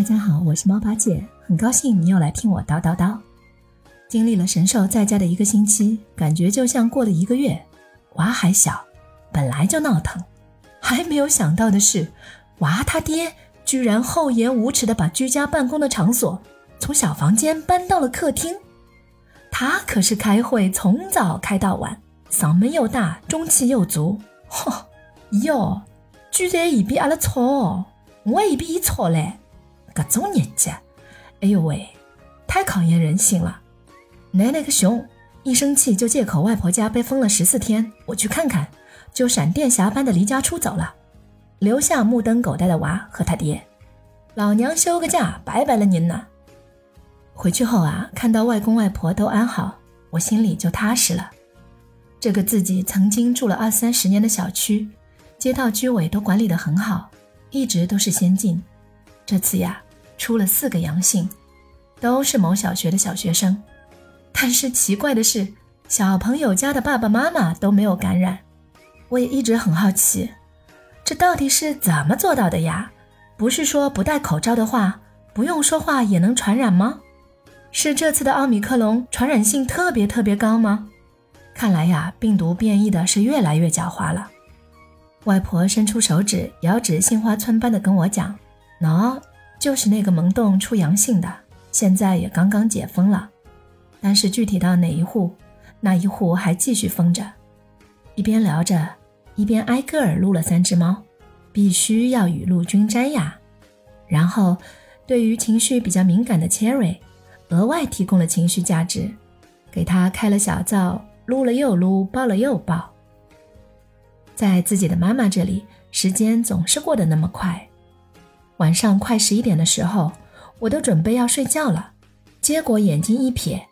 大家好，我是猫八戒，很高兴你又来听我叨叨叨。经历了神兽在家的一个星期，感觉就像过了一个月。娃还小，本来就闹腾，还没有想到的是，娃他爹居然厚颜无耻的把居家办公的场所从小房间搬到了客厅。他可是开会从早开到晚，嗓门又大，中气又足。嚯，哟，居然也比阿拉吵，我也比伊吵嘞。各种日子，哎呦喂，太考验人性了！奶奶个熊，一生气就借口外婆家被封了十四天，我去看看，就闪电侠般的离家出走了，留下目瞪口呆的娃和他爹。老娘休个假，拜拜了您呐！回去后啊，看到外公外婆都安好，我心里就踏实了。这个自己曾经住了二三十年的小区，街道居委都管理得很好，一直都是先进。这次呀，出了四个阳性，都是某小学的小学生。但是奇怪的是，小朋友家的爸爸妈妈都没有感染。我也一直很好奇，这到底是怎么做到的呀？不是说不戴口罩的话，不用说话也能传染吗？是这次的奥密克戎传染性特别特别高吗？看来呀，病毒变异的是越来越狡猾了。外婆伸出手指，遥指杏花村般的跟我讲。喏，就是那个门洞出阳性的，现在也刚刚解封了，但是具体到哪一户，那一户还继续封着。一边聊着，一边挨个儿撸了三只猫，必须要雨露均沾呀。然后，对于情绪比较敏感的 Cherry，额外提供了情绪价值，给他开了小灶，撸了又撸，抱了又抱。在自己的妈妈这里，时间总是过得那么快。晚上快十一点的时候，我都准备要睡觉了，结果眼睛一瞥，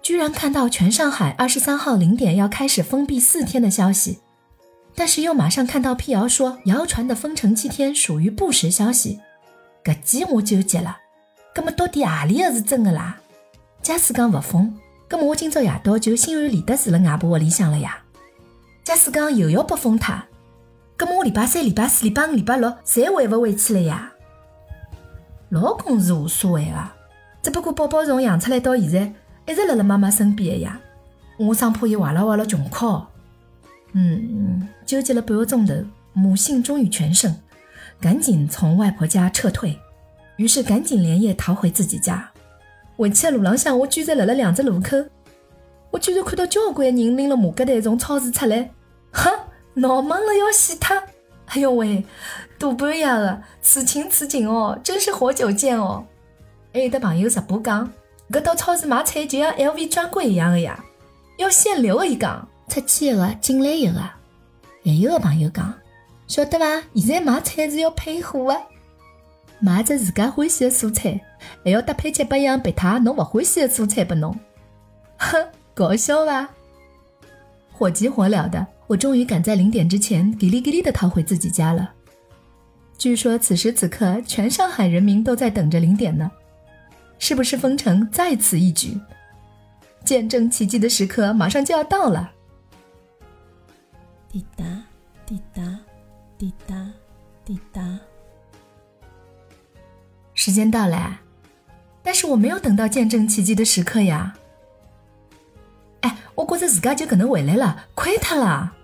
居然看到全上海二十三号零点要开始封闭四天的消息，但是又马上看到辟谣说谣传的封城七天属于不实消息，搿记我纠结了，搿么到底阿里个是真的啦？假使讲不封，搿么我今朝夜到就心安理得住了外婆窝里向了呀。假使讲又要被封他，搿么我礼拜三、礼拜四、礼拜五、礼拜六侪回不回去了呀？老公是无所谓的，只不过宝宝从养出来到现在一直辣辣妈妈身边的呀，我生怕伊坏了坏了穷哭。嗯，纠结了半个钟头，母性终于全胜，赶紧从外婆家撤退，于是赶紧连夜逃回自己家。回去的路浪向，我居然辣辣两只路口，我居然看到交关人拎了麻格袋从超市出来，哈，闹忙了要死他！哎呦喂！大半夜的，此情此景哦，真是活久见哦！还有的朋友直播讲，搿到超市买菜就像 LV 专柜一样的呀，要限流的一讲，出去一个进来一个。还有的朋友讲，晓得伐？现在买菜是要配货的，买只自家欢喜的蔬菜，还要搭配七八样别他侬勿欢喜的蔬菜拨侬。哼，搞笑伐？火急火燎的，我终于赶在零点之前，叽哩叽哩的逃回自己家了。据说此时此刻，全上海人民都在等着零点呢，是不是封城在此一举？见证奇迹的时刻马上就要到了。滴答滴答滴答滴答，时间到了，但是我没有等到见证奇迹的时刻呀！哎，我觉着自家就可能回来了，亏他了。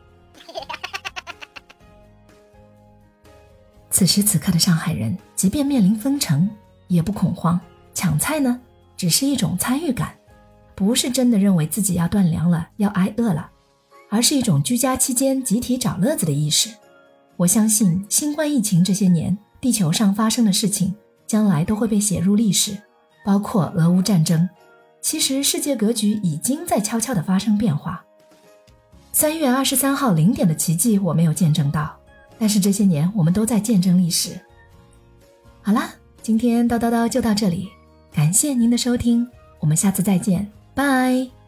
此时此刻的上海人，即便面临封城，也不恐慌。抢菜呢，只是一种参与感，不是真的认为自己要断粮了，要挨饿了，而是一种居家期间集体找乐子的意识。我相信，新冠疫情这些年，地球上发生的事情，将来都会被写入历史，包括俄乌战争。其实，世界格局已经在悄悄地发生变化。三月二十三号零点的奇迹，我没有见证到。但是这些年，我们都在见证历史。好啦，今天叨叨叨就到这里，感谢您的收听，我们下次再见，拜。